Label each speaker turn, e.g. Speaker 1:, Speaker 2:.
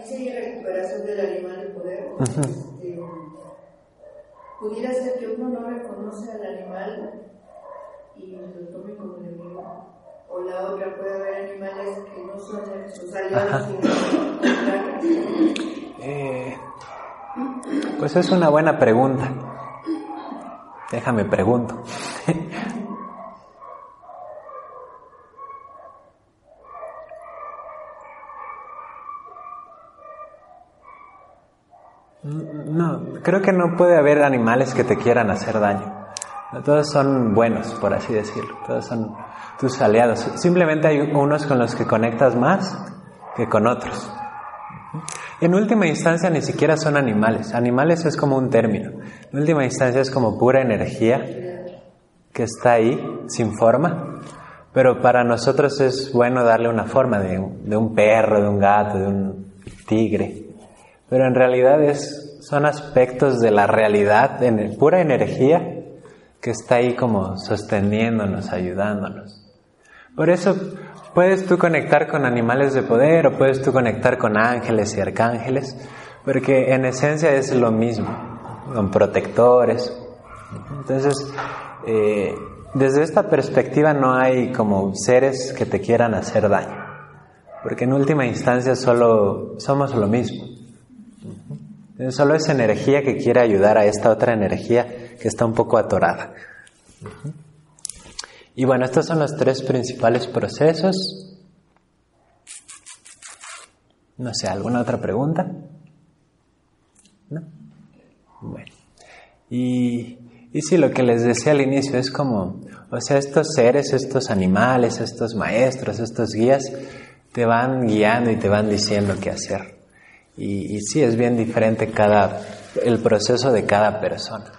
Speaker 1: Esa recuperación del animal de poder. Este, pudiera ser que uno no reconoce al animal y lo tome como enemigo. O la otra puede haber animales que no son sus aliados,
Speaker 2: eh, Pues es una buena pregunta. Déjame pregunto. No, creo que no puede haber animales que te quieran hacer daño. Todos son buenos, por así decirlo. Todos son tus aliados. Simplemente hay unos con los que conectas más que con otros. En última instancia ni siquiera son animales. Animales es como un término. En última instancia es como pura energía que está ahí, sin forma. Pero para nosotros es bueno darle una forma de, de un perro, de un gato, de un tigre. Pero en realidad es, son aspectos de la realidad, en pura energía, que está ahí como sosteniéndonos, ayudándonos. Por eso puedes tú conectar con animales de poder o puedes tú conectar con ángeles y arcángeles, porque en esencia es lo mismo, con protectores. Entonces, eh, desde esta perspectiva no hay como seres que te quieran hacer daño, porque en última instancia solo somos lo mismo. Solo es energía que quiere ayudar a esta otra energía que está un poco atorada. Y bueno, estos son los tres principales procesos. No sé, ¿alguna otra pregunta? ¿No? Bueno. Y, y sí, lo que les decía al inicio es como, o sea, estos seres, estos animales, estos maestros, estos guías, te van guiando y te van diciendo qué hacer. Y, y sí, es bien diferente cada, el proceso de cada persona.